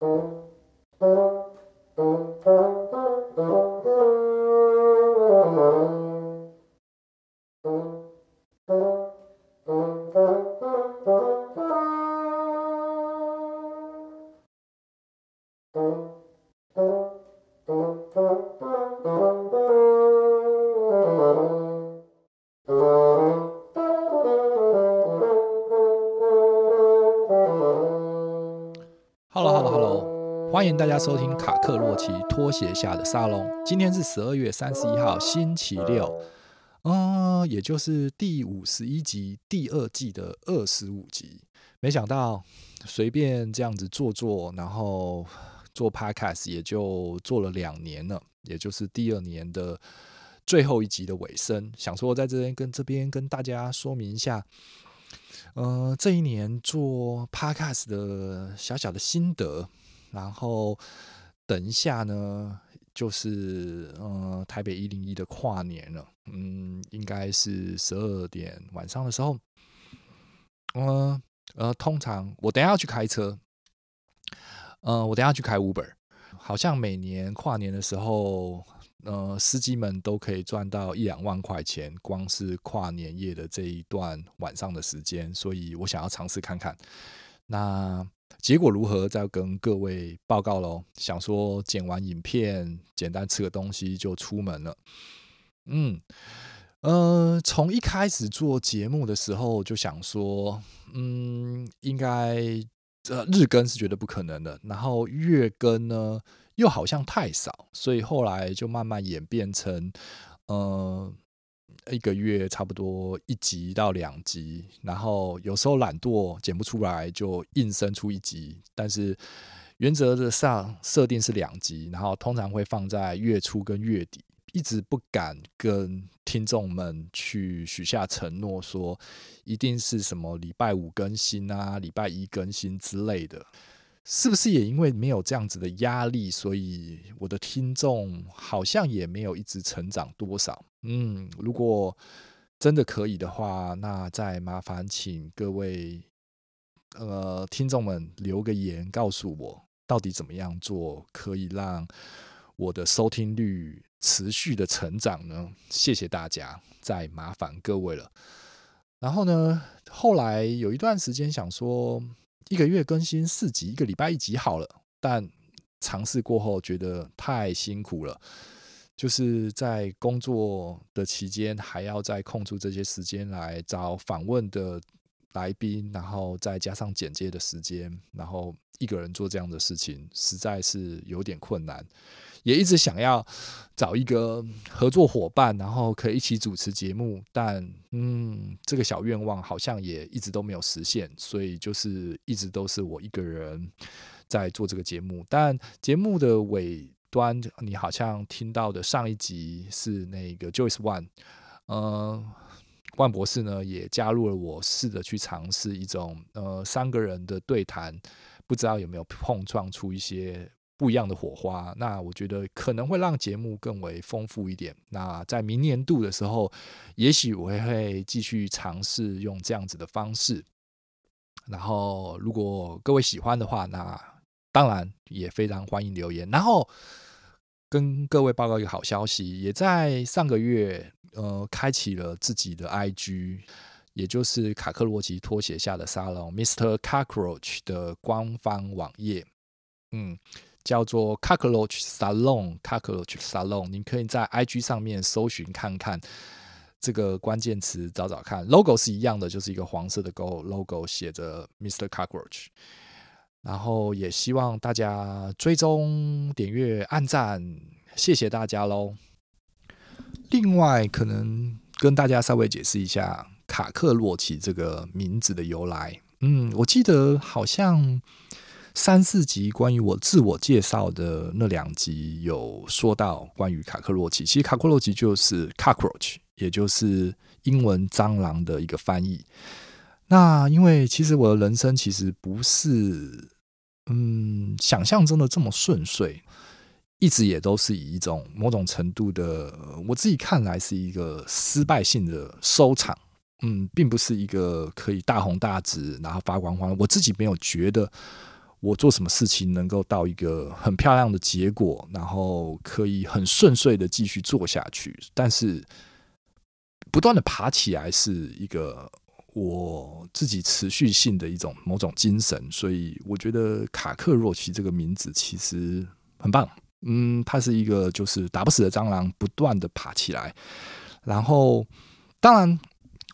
Oh. 欢迎大家收听卡克洛奇拖鞋下的沙龙。今天是十二月三十一号，星期六，嗯、呃，也就是第五十一集第二季的二十五集。没想到随便这样子做做，然后做 Podcast 也就做了两年了，也就是第二年的最后一集的尾声。想说在这边跟这边跟大家说明一下，呃，这一年做 Podcast 的小小的心得。然后等一下呢，就是呃台北一零一的跨年了，嗯，应该是十二点晚上的时候，呃呃，通常我等下要去开车，呃，我等下去开 Uber，好像每年跨年的时候，呃，司机们都可以赚到一两万块钱，光是跨年夜的这一段晚上的时间，所以我想要尝试看看，那。结果如何？再跟各位报告喽。想说剪完影片，简单吃个东西就出门了。嗯，呃，从一开始做节目的时候就想说，嗯，应该呃日更是绝对不可能的。然后月更呢，又好像太少，所以后来就慢慢演变成，呃。一个月差不多一集到两集，然后有时候懒惰剪不出来，就硬生出一集。但是原则的上设定是两集，然后通常会放在月初跟月底，一直不敢跟听众们去许下承诺，说一定是什么礼拜五更新啊，礼拜一更新之类的。是不是也因为没有这样子的压力，所以我的听众好像也没有一直成长多少？嗯，如果真的可以的话，那再麻烦请各位呃听众们留个言，告诉我到底怎么样做可以让我的收听率持续的成长呢？谢谢大家，再麻烦各位了。然后呢，后来有一段时间想说。一个月更新四集，一个礼拜一集好了。但尝试过后觉得太辛苦了，就是在工作的期间还要再空出这些时间来找访问的来宾，然后再加上简介的时间，然后一个人做这样的事情实在是有点困难。也一直想要找一个合作伙伴，然后可以一起主持节目，但嗯，这个小愿望好像也一直都没有实现，所以就是一直都是我一个人在做这个节目。但节目的尾端，你好像听到的上一集是那个 Joyce One，呃，万博士呢也加入了我，试着去尝试一种呃三个人的对谈，不知道有没有碰撞出一些。不一样的火花，那我觉得可能会让节目更为丰富一点。那在明年度的时候，也许我会继续尝试用这样子的方式。然后，如果各位喜欢的话，那当然也非常欢迎留言。然后跟各位报告一个好消息，也在上个月，呃，开启了自己的 IG，也就是卡克洛奇拖鞋下的沙龙 Mr. Cockroach 的官方网页。嗯。叫做 Cockroach Salon，Cockroach Salon，你可以在 IG 上面搜寻看看这个关键词，找找看。Logo 是一样的，就是一个黄色的 Go，Logo 写着 Mr. Cockroach。然后也希望大家追踪、点阅、按赞，谢谢大家喽。另外，可能跟大家稍微解释一下卡克洛奇这个名字的由来。嗯，我记得好像。三四集关于我自我介绍的那两集有说到关于卡克洛奇，其实卡克洛奇就是 cockroach，也就是英文蟑螂的一个翻译。那因为其实我的人生其实不是嗯想象中的这么顺遂，一直也都是以一种某种程度的我自己看来是一个失败性的收场。嗯，并不是一个可以大红大紫然后发光发，我自己没有觉得。我做什么事情能够到一个很漂亮的结果，然后可以很顺遂的继续做下去。但是不断的爬起来是一个我自己持续性的一种某种精神，所以我觉得卡克若奇这个名字其实很棒。嗯，它是一个就是打不死的蟑螂，不断的爬起来。然后，当然，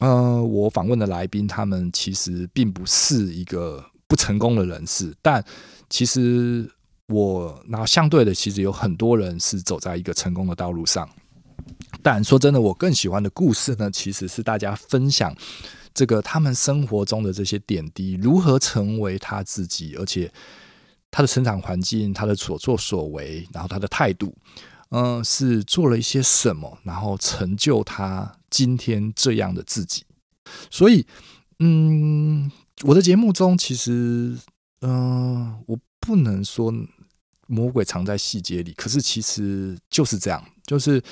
呃，我访问的来宾他们其实并不是一个。不成功的人士，但其实我那相对的，其实有很多人是走在一个成功的道路上。但说真的，我更喜欢的故事呢，其实是大家分享这个他们生活中的这些点滴，如何成为他自己，而且他的成长环境、他的所作所为，然后他的态度，嗯、是做了一些什么，然后成就他今天这样的自己。所以，嗯。我的节目中，其实，嗯、我不能说魔鬼藏在细节里，可是其实就是这样。就是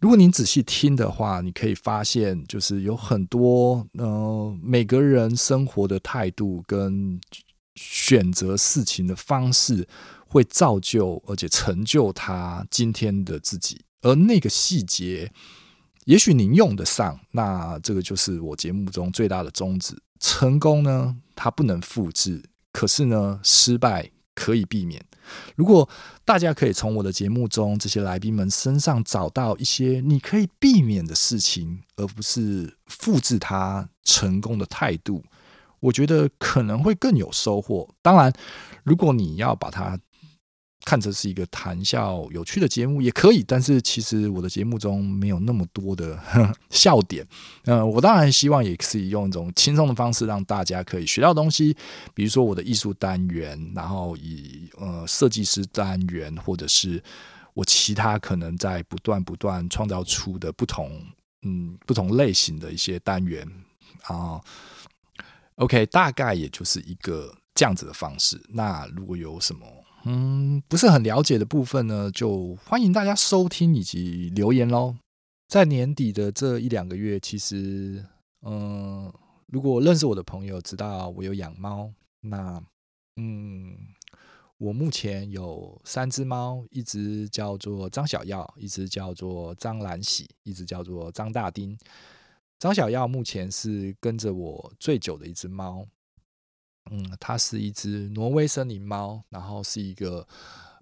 如果您仔细听的话，你可以发现，就是有很多，呃，每个人生活的态度跟选择事情的方式，会造就而且成就他今天的自己。而那个细节，也许您用得上，那这个就是我节目中最大的宗旨。成功呢，它不能复制，可是呢，失败可以避免。如果大家可以从我的节目中这些来宾们身上找到一些你可以避免的事情，而不是复制他成功的态度，我觉得可能会更有收获。当然，如果你要把它看成是一个谈笑有趣的节目也可以，但是其实我的节目中没有那么多的呵 呵笑点。嗯、呃，我当然希望也可以用一种轻松的方式让大家可以学到东西，比如说我的艺术单元，然后以呃设计师单元，或者是我其他可能在不断不断创造出的不同嗯不同类型的一些单元啊。OK，大概也就是一个这样子的方式。那如果有什么？嗯，不是很了解的部分呢，就欢迎大家收听以及留言喽。在年底的这一两个月，其实，嗯，如果认识我的朋友知道我有养猫，那，嗯，我目前有三只猫，一只叫做张小耀，一只叫做张兰喜，一只叫做张大丁。张小耀目前是跟着我最久的一只猫。嗯，它是一只挪威森林猫，然后是一个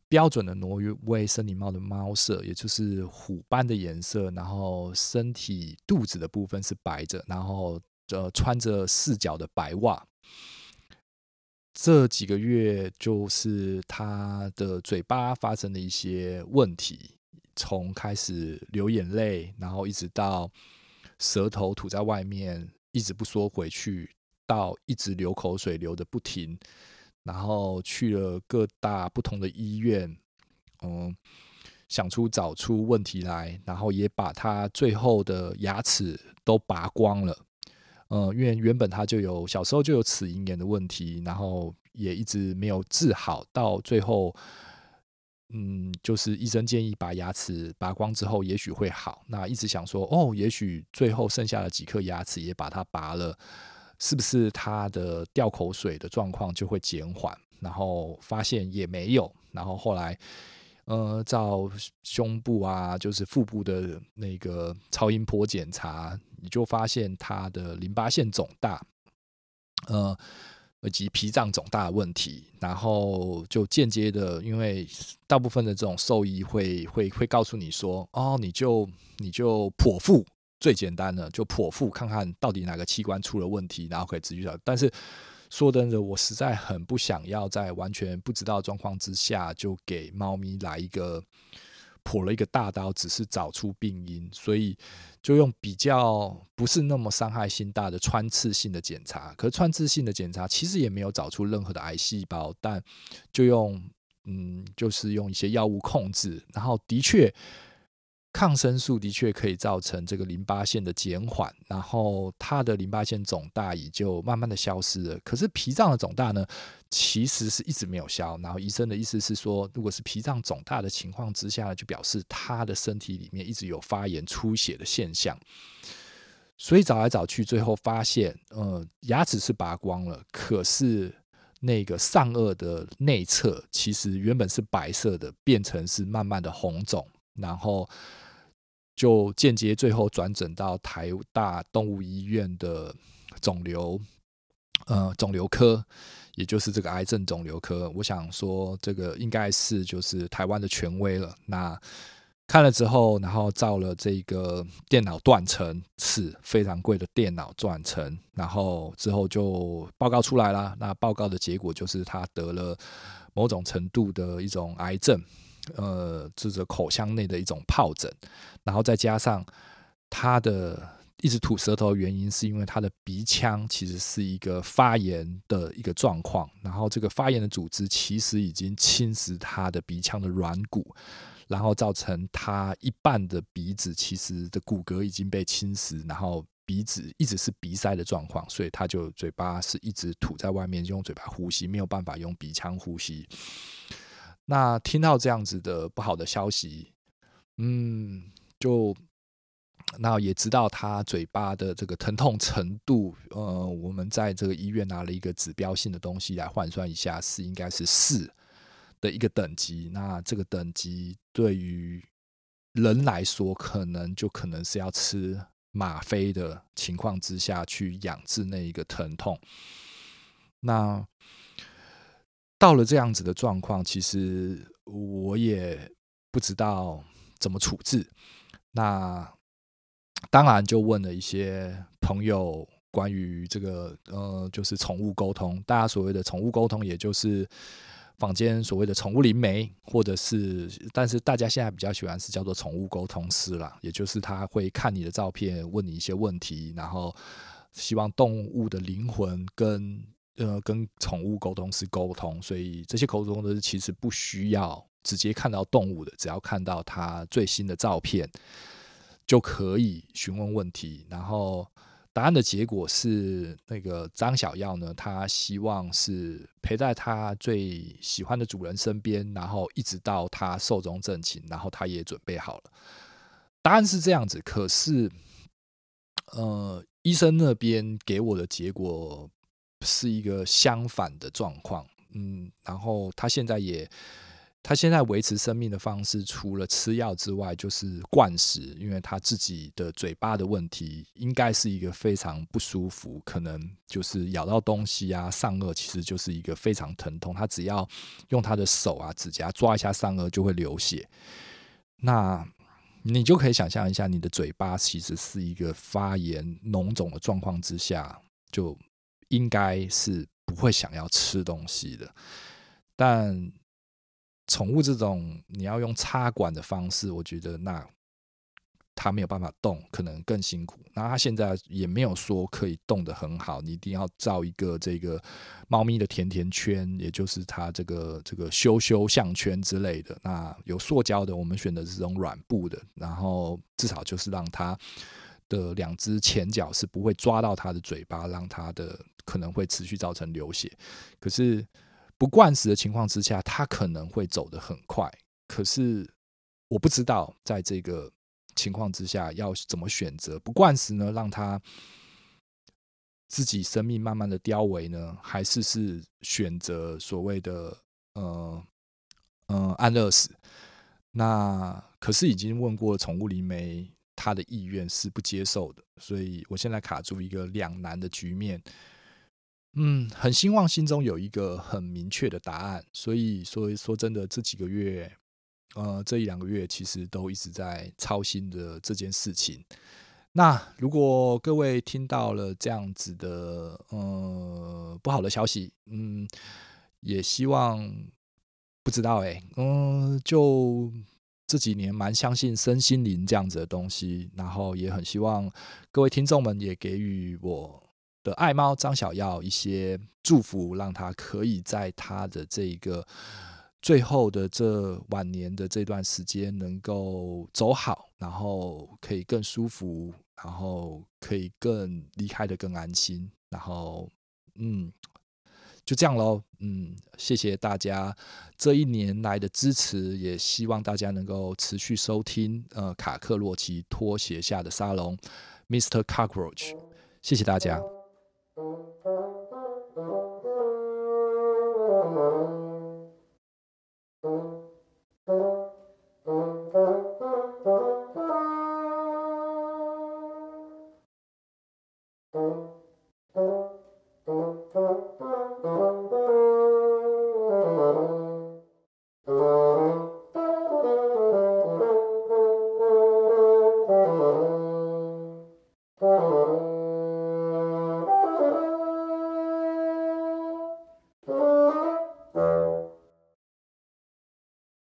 标准的挪威森林猫的猫色，也就是虎斑的颜色，然后身体肚子的部分是白着，然后呃穿着四脚的白袜。这几个月就是它的嘴巴发生了一些问题，从开始流眼泪，然后一直到舌头吐在外面，一直不说回去。到一直流口水流得不停，然后去了各大不同的医院，嗯，想出找出问题来，然后也把他最后的牙齿都拔光了，嗯，因为原本他就有小时候就有齿龈炎的问题，然后也一直没有治好，到最后，嗯，就是医生建议把牙齿拔光之后也许会好，那一直想说哦，也许最后剩下的几颗牙齿也把它拔了。是不是他的掉口水的状况就会减缓？然后发现也没有。然后后来，呃，照胸部啊，就是腹部的那个超音波检查，你就发现他的淋巴腺肿大，呃，以及脾脏肿大的问题。然后就间接的，因为大部分的这种兽医会会会告诉你说，哦，你就你就剖腹。最简单的就剖腹看看到底哪个器官出了问题，然后可以继续找。但是说真的，我实在很不想要在完全不知道状况之下就给猫咪来一个剖了一个大刀，只是找出病因，所以就用比较不是那么伤害性大的穿刺性的检查。可是穿刺性的检查其实也没有找出任何的癌细胞，但就用嗯，就是用一些药物控制，然后的确。抗生素的确可以造成这个淋巴腺的减缓，然后它的淋巴腺肿大也就慢慢的消失了。可是脾脏的肿大呢，其实是一直没有消。然后医生的意思是说，如果是脾脏肿大的情况之下呢，就表示他的身体里面一直有发炎出血的现象。所以找来找去，最后发现，呃，牙齿是拔光了，可是那个上颚的内侧其实原本是白色的，变成是慢慢的红肿，然后就间接最后转诊到台大动物医院的肿瘤，呃，肿瘤科，也就是这个癌症肿瘤科。我想说，这个应该是就是台湾的权威了。那看了之后，然后照了这个电脑断层，是非常贵的电脑断层，然后之后就报告出来了。那报告的结果就是他得了某种程度的一种癌症，呃，这是口腔内的一种疱疹，然后再加上他的一直吐舌头原因，是因为他的鼻腔其实是一个发炎的一个状况，然后这个发炎的组织其实已经侵蚀他的鼻腔的软骨。然后造成他一半的鼻子其实的骨骼已经被侵蚀，然后鼻子一直是鼻塞的状况，所以他就嘴巴是一直吐在外面，用嘴巴呼吸，没有办法用鼻腔呼吸。那听到这样子的不好的消息，嗯，就那也知道他嘴巴的这个疼痛程度，呃，我们在这个医院拿了一个指标性的东西来换算一下，是应该是四。的一个等级，那这个等级对于人来说，可能就可能是要吃吗啡的情况之下去养治那一个疼痛。那到了这样子的状况，其实我也不知道怎么处置。那当然就问了一些朋友关于这个呃，就是宠物沟通。大家所谓的宠物沟通，也就是。坊间所谓的宠物灵媒，或者是，但是大家现在比较喜欢是叫做宠物沟通师啦，也就是他会看你的照片，问你一些问题，然后希望动物的灵魂跟呃跟宠物沟通是沟通，所以这些沟通都是其实不需要直接看到动物的，只要看到它最新的照片就可以询问问题，然后。答案的结果是，那个张小耀呢，他希望是陪在他最喜欢的主人身边，然后一直到他寿终正寝，然后他也准备好了。答案是这样子，可是，呃，医生那边给我的结果是一个相反的状况。嗯，然后他现在也。他现在维持生命的方式，除了吃药之外，就是灌食。因为他自己的嘴巴的问题，应该是一个非常不舒服，可能就是咬到东西啊，上颚其实就是一个非常疼痛。他只要用他的手啊、指甲抓一下上颚，就会流血。那你就可以想象一下，你的嘴巴其实是一个发炎脓肿的状况之下，就应该是不会想要吃东西的，但。宠物这种你要用插管的方式，我觉得那它没有办法动，可能更辛苦。那它现在也没有说可以动得很好，你一定要造一个这个猫咪的甜甜圈，也就是它这个这个羞羞项圈之类的。那有塑胶的，我们选的是这种软布的，然后至少就是让它的两只前脚是不会抓到它的嘴巴，让它的可能会持续造成流血。可是。不灌食的情况之下，它可能会走得很快。可是我不知道，在这个情况之下要怎么选择不灌食呢？让它自己生命慢慢的凋萎呢？还是是选择所谓的呃呃安乐死？那可是已经问过宠物灵媒，他的意愿是不接受的，所以我现在卡住一个两难的局面。嗯，很希望心中有一个很明确的答案，所以说说真的，这几个月，呃，这一两个月其实都一直在操心的这件事情。那如果各位听到了这样子的呃不好的消息，嗯，也希望不知道哎，嗯，就这几年蛮相信身心灵这样子的东西，然后也很希望各位听众们也给予我。的爱猫张小耀一些祝福，让他可以在他的这一个最后的这晚年的这段时间能够走好，然后可以更舒服，然后可以更离开得更安心，然后嗯，就这样喽，嗯，谢谢大家这一年来的支持，也希望大家能够持续收听呃卡克洛奇拖鞋下的沙龙，Mr. Cockroach，谢谢大家。